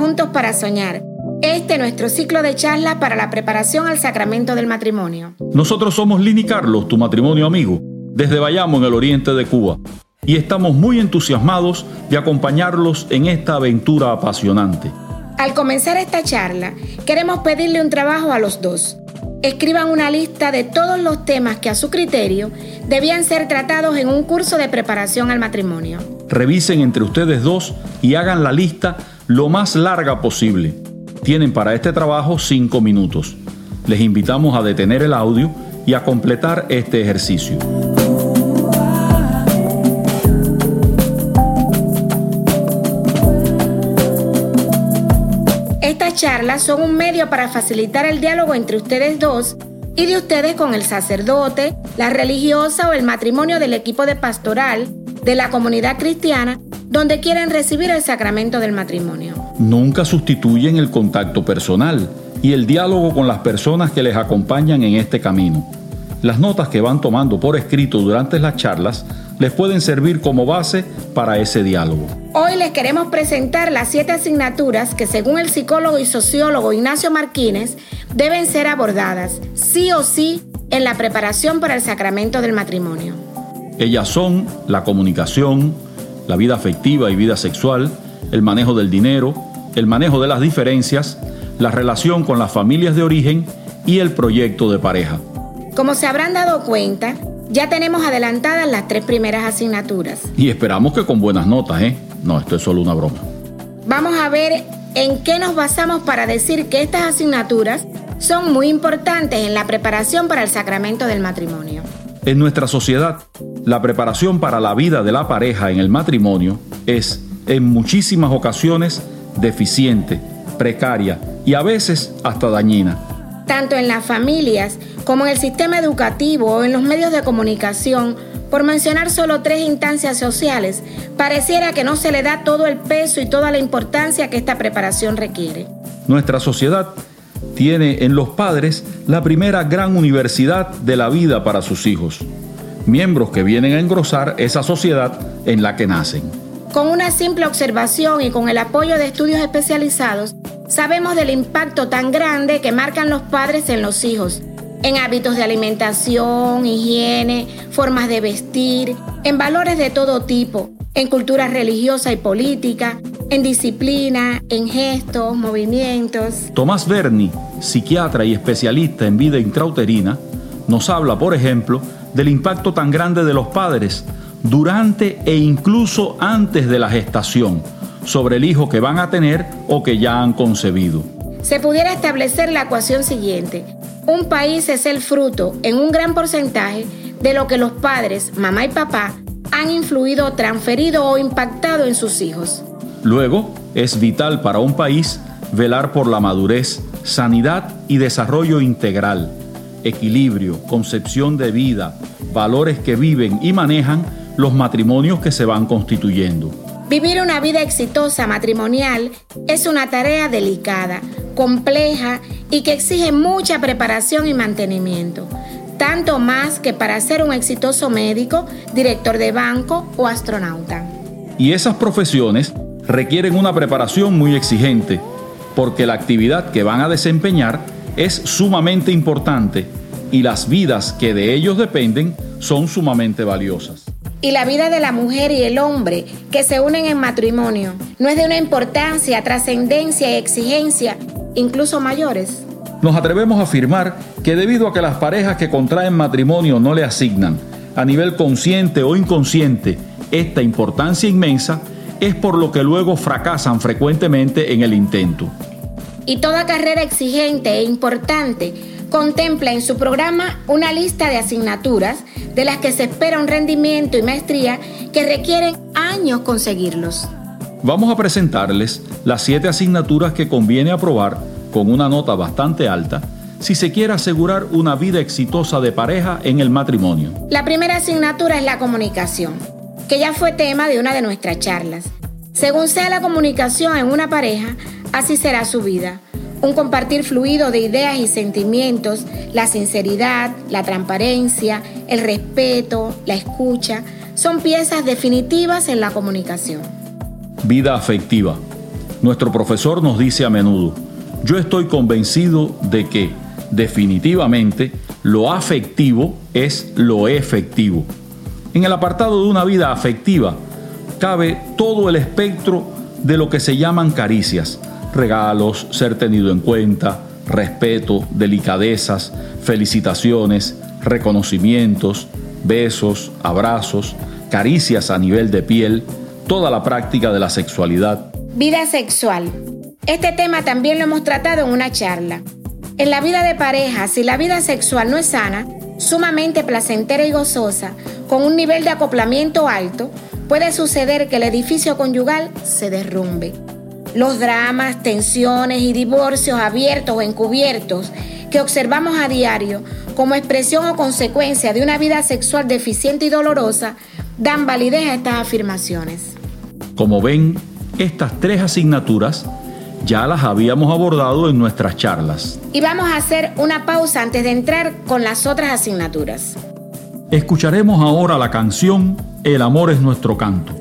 Juntos para Soñar. Este es nuestro ciclo de charlas para la preparación al sacramento del matrimonio. Nosotros somos Lini Carlos, tu matrimonio amigo, desde Bayamo en el oriente de Cuba. Y estamos muy entusiasmados de acompañarlos en esta aventura apasionante. Al comenzar esta charla, queremos pedirle un trabajo a los dos. Escriban una lista de todos los temas que a su criterio debían ser tratados en un curso de preparación al matrimonio. Revisen entre ustedes dos y hagan la lista lo más larga posible. Tienen para este trabajo cinco minutos. Les invitamos a detener el audio y a completar este ejercicio. Estas charlas son un medio para facilitar el diálogo entre ustedes dos y de ustedes con el sacerdote, la religiosa o el matrimonio del equipo de pastoral de la comunidad cristiana donde quieren recibir el sacramento del matrimonio. Nunca sustituyen el contacto personal y el diálogo con las personas que les acompañan en este camino. Las notas que van tomando por escrito durante las charlas les pueden servir como base para ese diálogo. Hoy les queremos presentar las siete asignaturas que según el psicólogo y sociólogo Ignacio Martínez deben ser abordadas, sí o sí, en la preparación para el sacramento del matrimonio. Ellas son la comunicación, la vida afectiva y vida sexual, el manejo del dinero, el manejo de las diferencias, la relación con las familias de origen y el proyecto de pareja. Como se habrán dado cuenta, ya tenemos adelantadas las tres primeras asignaturas. Y esperamos que con buenas notas, ¿eh? No, esto es solo una broma. Vamos a ver en qué nos basamos para decir que estas asignaturas son muy importantes en la preparación para el sacramento del matrimonio. En nuestra sociedad, la preparación para la vida de la pareja en el matrimonio es, en muchísimas ocasiones, deficiente, precaria y a veces hasta dañina. Tanto en las familias como en el sistema educativo o en los medios de comunicación, por mencionar solo tres instancias sociales, pareciera que no se le da todo el peso y toda la importancia que esta preparación requiere. Nuestra sociedad tiene en los padres la primera gran universidad de la vida para sus hijos, miembros que vienen a engrosar esa sociedad en la que nacen. Con una simple observación y con el apoyo de estudios especializados, sabemos del impacto tan grande que marcan los padres en los hijos, en hábitos de alimentación, higiene, formas de vestir, en valores de todo tipo, en cultura religiosa y política, en disciplina, en gestos, movimientos. Tomás Berni, psiquiatra y especialista en vida intrauterina, nos habla, por ejemplo, del impacto tan grande de los padres durante e incluso antes de la gestación sobre el hijo que van a tener o que ya han concebido. Se pudiera establecer la ecuación siguiente. Un país es el fruto, en un gran porcentaje, de lo que los padres, mamá y papá, han influido, transferido o impactado en sus hijos. Luego, es vital para un país velar por la madurez, sanidad y desarrollo integral, equilibrio, concepción de vida, valores que viven y manejan los matrimonios que se van constituyendo. Vivir una vida exitosa matrimonial es una tarea delicada, compleja y que exige mucha preparación y mantenimiento, tanto más que para ser un exitoso médico, director de banco o astronauta. Y esas profesiones requieren una preparación muy exigente, porque la actividad que van a desempeñar es sumamente importante y las vidas que de ellos dependen son sumamente valiosas. Y la vida de la mujer y el hombre que se unen en matrimonio no es de una importancia, trascendencia y exigencia incluso mayores. Nos atrevemos a afirmar que debido a que las parejas que contraen matrimonio no le asignan, a nivel consciente o inconsciente, esta importancia inmensa, es por lo que luego fracasan frecuentemente en el intento. Y toda carrera exigente e importante contempla en su programa una lista de asignaturas de las que se espera un rendimiento y maestría que requieren años conseguirlos. Vamos a presentarles las siete asignaturas que conviene aprobar con una nota bastante alta si se quiere asegurar una vida exitosa de pareja en el matrimonio. La primera asignatura es la comunicación que ya fue tema de una de nuestras charlas. Según sea la comunicación en una pareja, así será su vida. Un compartir fluido de ideas y sentimientos, la sinceridad, la transparencia, el respeto, la escucha, son piezas definitivas en la comunicación. Vida afectiva. Nuestro profesor nos dice a menudo, yo estoy convencido de que definitivamente lo afectivo es lo efectivo. En el apartado de una vida afectiva cabe todo el espectro de lo que se llaman caricias, regalos, ser tenido en cuenta, respeto, delicadezas, felicitaciones, reconocimientos, besos, abrazos, caricias a nivel de piel, toda la práctica de la sexualidad. Vida sexual. Este tema también lo hemos tratado en una charla. En la vida de pareja, si la vida sexual no es sana, sumamente placentera y gozosa, con un nivel de acoplamiento alto, puede suceder que el edificio conyugal se derrumbe. Los dramas, tensiones y divorcios abiertos o encubiertos que observamos a diario como expresión o consecuencia de una vida sexual deficiente y dolorosa dan validez a estas afirmaciones. Como ven, estas tres asignaturas ya las habíamos abordado en nuestras charlas. Y vamos a hacer una pausa antes de entrar con las otras asignaturas. Escucharemos ahora la canción El amor es nuestro canto.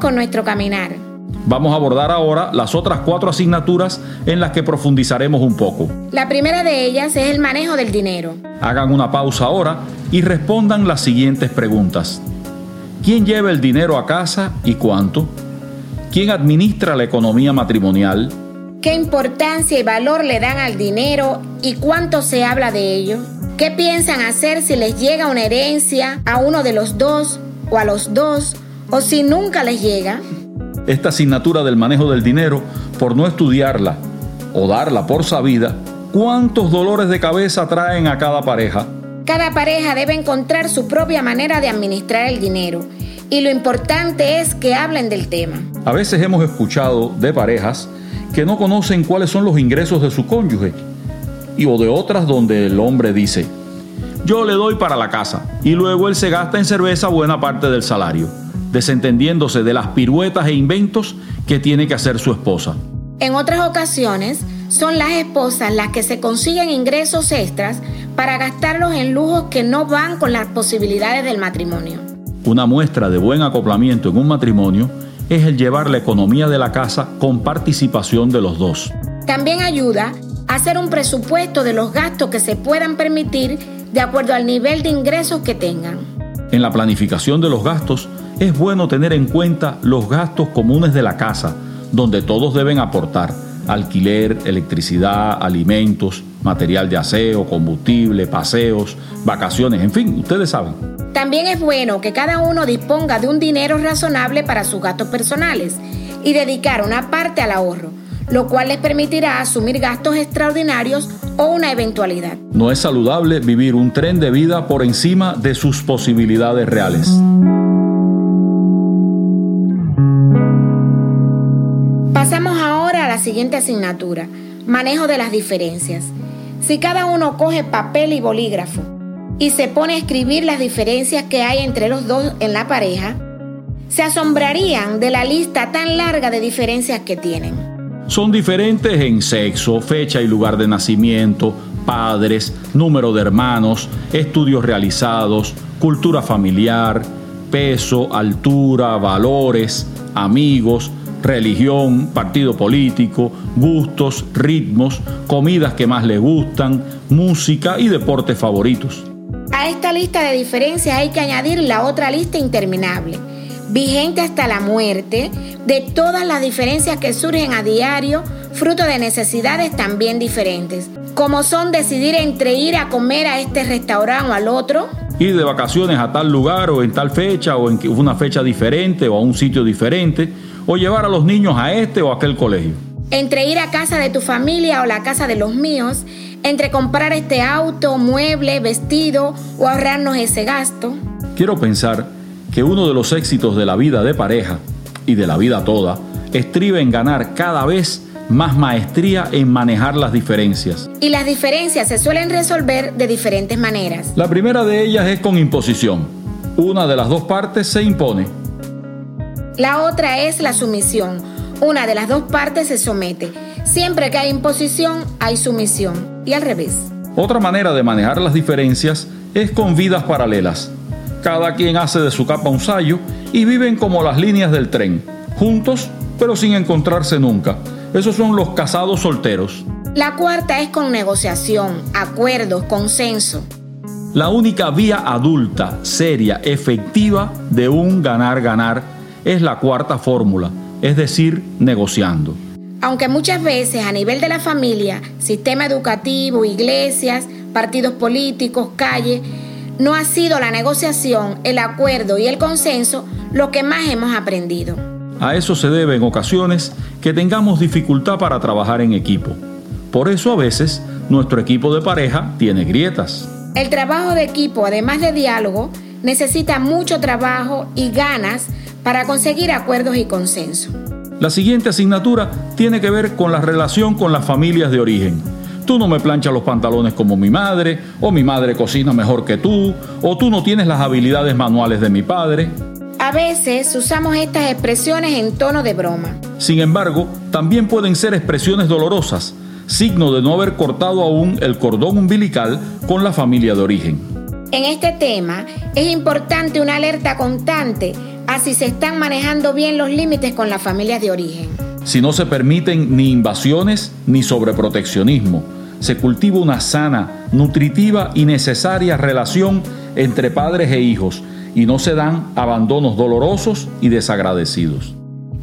Con nuestro caminar. Vamos a abordar ahora las otras cuatro asignaturas en las que profundizaremos un poco. La primera de ellas es el manejo del dinero. Hagan una pausa ahora y respondan las siguientes preguntas. ¿Quién lleva el dinero a casa y cuánto? ¿Quién administra la economía matrimonial? ¿Qué importancia y valor le dan al dinero y cuánto se habla de ello? ¿Qué piensan hacer si les llega una herencia a uno de los dos o a los dos o si nunca les llega. Esta asignatura del manejo del dinero, por no estudiarla o darla por sabida, ¿cuántos dolores de cabeza traen a cada pareja? Cada pareja debe encontrar su propia manera de administrar el dinero y lo importante es que hablen del tema. A veces hemos escuchado de parejas que no conocen cuáles son los ingresos de su cónyuge y o de otras donde el hombre dice, yo le doy para la casa y luego él se gasta en cerveza buena parte del salario, desentendiéndose de las piruetas e inventos que tiene que hacer su esposa. En otras ocasiones, son las esposas las que se consiguen ingresos extras para gastarlos en lujos que no van con las posibilidades del matrimonio. Una muestra de buen acoplamiento en un matrimonio es el llevar la economía de la casa con participación de los dos. También ayuda a hacer un presupuesto de los gastos que se puedan permitir de acuerdo al nivel de ingresos que tengan. En la planificación de los gastos es bueno tener en cuenta los gastos comunes de la casa, donde todos deben aportar alquiler, electricidad, alimentos, material de aseo, combustible, paseos, vacaciones, en fin, ustedes saben. También es bueno que cada uno disponga de un dinero razonable para sus gastos personales y dedicar una parte al ahorro, lo cual les permitirá asumir gastos extraordinarios o una eventualidad. No es saludable vivir un tren de vida por encima de sus posibilidades reales. Siguiente asignatura, manejo de las diferencias. Si cada uno coge papel y bolígrafo y se pone a escribir las diferencias que hay entre los dos en la pareja, se asombrarían de la lista tan larga de diferencias que tienen. Son diferentes en sexo, fecha y lugar de nacimiento, padres, número de hermanos, estudios realizados, cultura familiar, peso, altura, valores, amigos, religión, partido político, gustos, ritmos, comidas que más le gustan, música y deportes favoritos. A esta lista de diferencias hay que añadir la otra lista interminable, vigente hasta la muerte, de todas las diferencias que surgen a diario, fruto de necesidades también diferentes, como son decidir entre ir a comer a este restaurante o al otro, ir de vacaciones a tal lugar o en tal fecha o en una fecha diferente o a un sitio diferente, o llevar a los niños a este o aquel colegio. Entre ir a casa de tu familia o la casa de los míos, entre comprar este auto, mueble, vestido o ahorrarnos ese gasto. Quiero pensar que uno de los éxitos de la vida de pareja y de la vida toda estriba en ganar cada vez más maestría en manejar las diferencias. Y las diferencias se suelen resolver de diferentes maneras. La primera de ellas es con imposición. Una de las dos partes se impone la otra es la sumisión. Una de las dos partes se somete. Siempre que hay imposición, hay sumisión. Y al revés. Otra manera de manejar las diferencias es con vidas paralelas. Cada quien hace de su capa un sayo y viven como las líneas del tren, juntos pero sin encontrarse nunca. Esos son los casados solteros. La cuarta es con negociación, acuerdos, consenso. La única vía adulta, seria, efectiva de un ganar-ganar es la cuarta fórmula, es decir, negociando. Aunque muchas veces a nivel de la familia, sistema educativo, iglesias, partidos políticos, calle, no ha sido la negociación, el acuerdo y el consenso lo que más hemos aprendido. A eso se debe en ocasiones que tengamos dificultad para trabajar en equipo. Por eso a veces nuestro equipo de pareja tiene grietas. El trabajo de equipo, además de diálogo, necesita mucho trabajo y ganas para conseguir acuerdos y consenso. La siguiente asignatura tiene que ver con la relación con las familias de origen. Tú no me planchas los pantalones como mi madre, o mi madre cocina mejor que tú, o tú no tienes las habilidades manuales de mi padre. A veces usamos estas expresiones en tono de broma. Sin embargo, también pueden ser expresiones dolorosas, signo de no haber cortado aún el cordón umbilical con la familia de origen. En este tema es importante una alerta constante así se están manejando bien los límites con las familias de origen. Si no se permiten ni invasiones ni sobreproteccionismo, se cultiva una sana, nutritiva y necesaria relación entre padres e hijos y no se dan abandonos dolorosos y desagradecidos.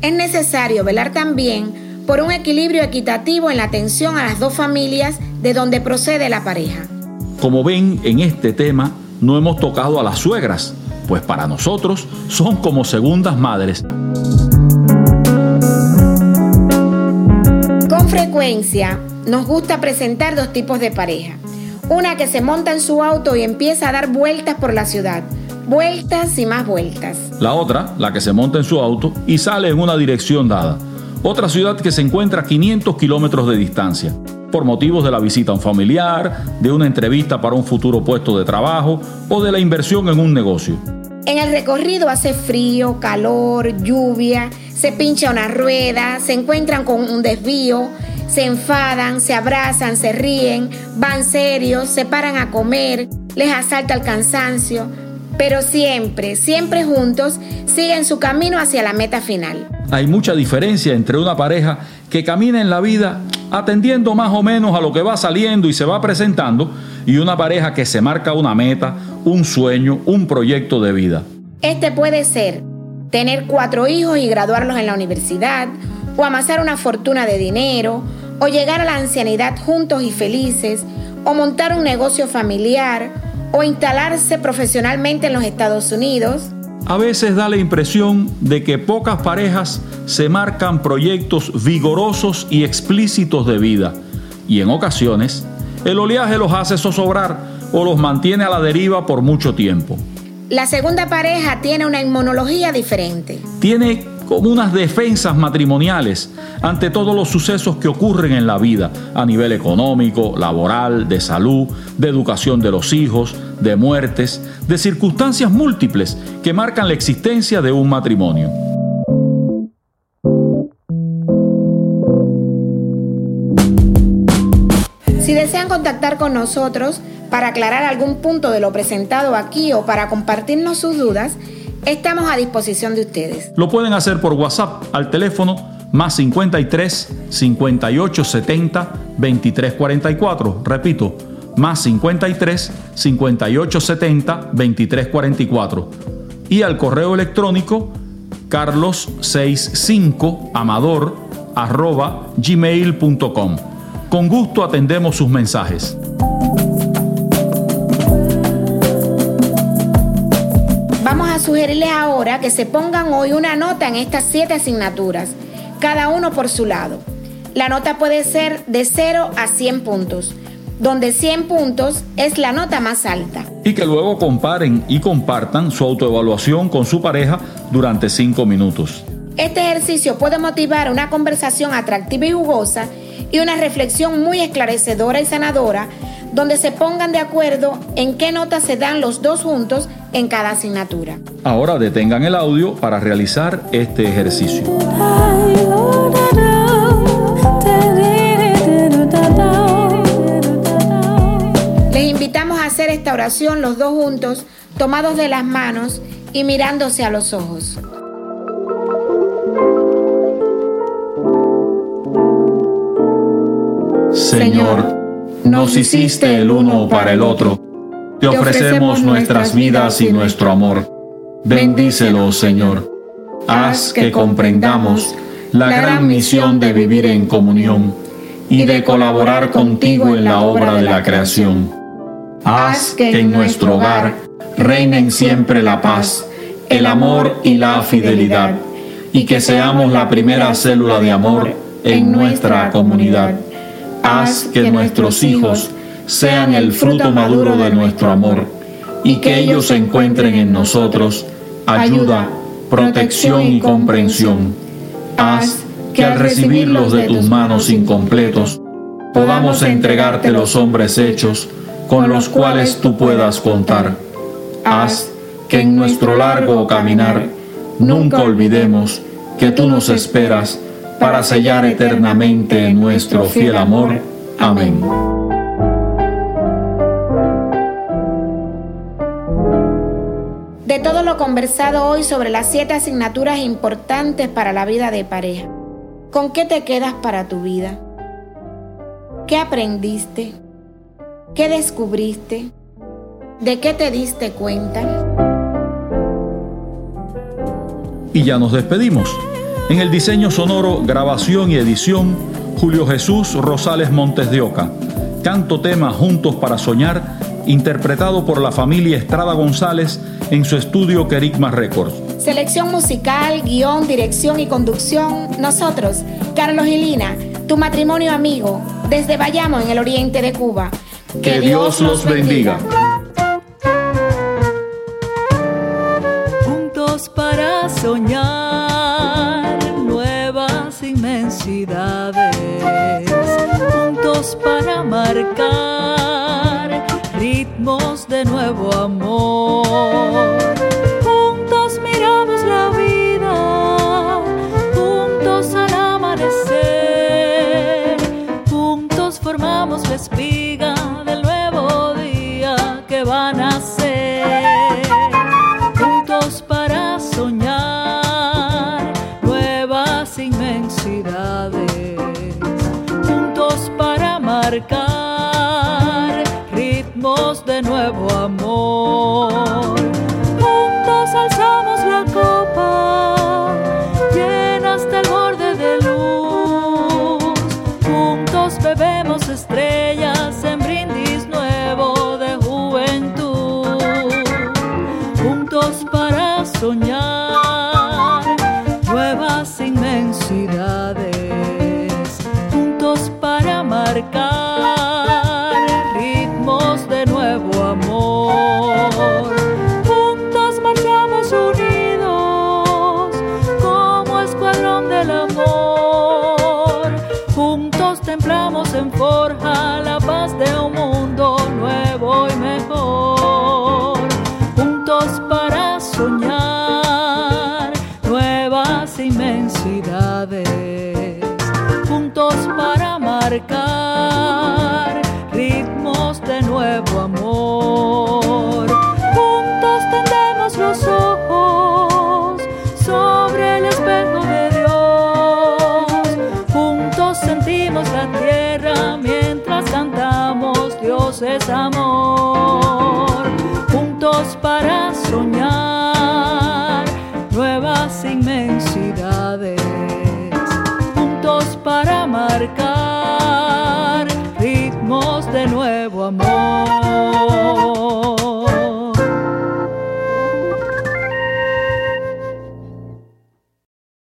Es necesario velar también por un equilibrio equitativo en la atención a las dos familias de donde procede la pareja. Como ven, en este tema no hemos tocado a las suegras, pues para nosotros son como segundas madres. Con frecuencia nos gusta presentar dos tipos de pareja. Una que se monta en su auto y empieza a dar vueltas por la ciudad. Vueltas y más vueltas. La otra, la que se monta en su auto y sale en una dirección dada. Otra ciudad que se encuentra a 500 kilómetros de distancia. Por motivos de la visita a un familiar, de una entrevista para un futuro puesto de trabajo o de la inversión en un negocio. En el recorrido hace frío, calor, lluvia, se pincha una rueda, se encuentran con un desvío, se enfadan, se abrazan, se ríen, van serios, se paran a comer, les asalta el cansancio, pero siempre, siempre juntos siguen su camino hacia la meta final. Hay mucha diferencia entre una pareja que camina en la vida atendiendo más o menos a lo que va saliendo y se va presentando y una pareja que se marca una meta, un sueño, un proyecto de vida. Este puede ser tener cuatro hijos y graduarlos en la universidad, o amasar una fortuna de dinero, o llegar a la ancianidad juntos y felices, o montar un negocio familiar, o instalarse profesionalmente en los Estados Unidos. A veces da la impresión de que pocas parejas se marcan proyectos vigorosos y explícitos de vida, y en ocasiones el oleaje los hace zozobrar o los mantiene a la deriva por mucho tiempo. La segunda pareja tiene una inmunología diferente. Tiene como unas defensas matrimoniales ante todos los sucesos que ocurren en la vida a nivel económico, laboral, de salud, de educación de los hijos, de muertes, de circunstancias múltiples que marcan la existencia de un matrimonio. Si desean contactar con nosotros para aclarar algún punto de lo presentado aquí o para compartirnos sus dudas, estamos a disposición de ustedes. Lo pueden hacer por WhatsApp al teléfono más 53 58 70 23 44. Repito, más 53 58 70 23 44. Y al correo electrónico carlos65 amador arroba gmail.com. Con gusto atendemos sus mensajes. Vamos a sugerirles ahora que se pongan hoy una nota en estas siete asignaturas, cada uno por su lado. La nota puede ser de 0 a 100 puntos, donde 100 puntos es la nota más alta. Y que luego comparen y compartan su autoevaluación con su pareja durante 5 minutos. Este ejercicio puede motivar una conversación atractiva y jugosa y una reflexión muy esclarecedora y sanadora donde se pongan de acuerdo en qué notas se dan los dos juntos en cada asignatura. Ahora detengan el audio para realizar este ejercicio. Invitamos a hacer esta oración los dos juntos, tomados de las manos y mirándose a los ojos. Señor, nos hiciste el uno para el otro. Te ofrecemos nuestras vidas y nuestro amor. Bendícelo, Señor. Haz que comprendamos la gran misión de vivir en comunión y de colaborar contigo en la obra de la creación. Haz que en nuestro hogar reinen siempre la paz, el amor y la fidelidad, y que seamos la primera célula de amor en nuestra comunidad haz que nuestros hijos sean el fruto maduro de nuestro amor y que ellos encuentren en nosotros ayuda, protección y comprensión. Haz que al recibirlos de tus manos incompletos, podamos entregarte los hombres hechos con los cuales tú puedas contar. Haz que en nuestro largo caminar nunca olvidemos que tú nos esperas para sellar eternamente nuestro fiel amor. Amén. De todo lo conversado hoy sobre las siete asignaturas importantes para la vida de pareja, ¿con qué te quedas para tu vida? ¿Qué aprendiste? ¿Qué descubriste? ¿De qué te diste cuenta? Y ya nos despedimos. En el diseño sonoro, grabación y edición, Julio Jesús Rosales Montes de Oca. Canto tema Juntos para Soñar, interpretado por la familia Estrada González en su estudio Kerigma Records. Selección musical, guion, dirección y conducción, nosotros, Carlos y Lina, tu matrimonio amigo, desde Bayamo en el oriente de Cuba. Que Dios los bendiga. Juntos para soñar nuevas inmensidades. Juntos para marcar ritmos de nuevo amor. juntos para marcar ritmos de nuevo amor. Juntos tendemos los ojos sobre el espejo de Dios. Juntos sentimos la tierra mientras cantamos Dios es amor. Juntos para soñar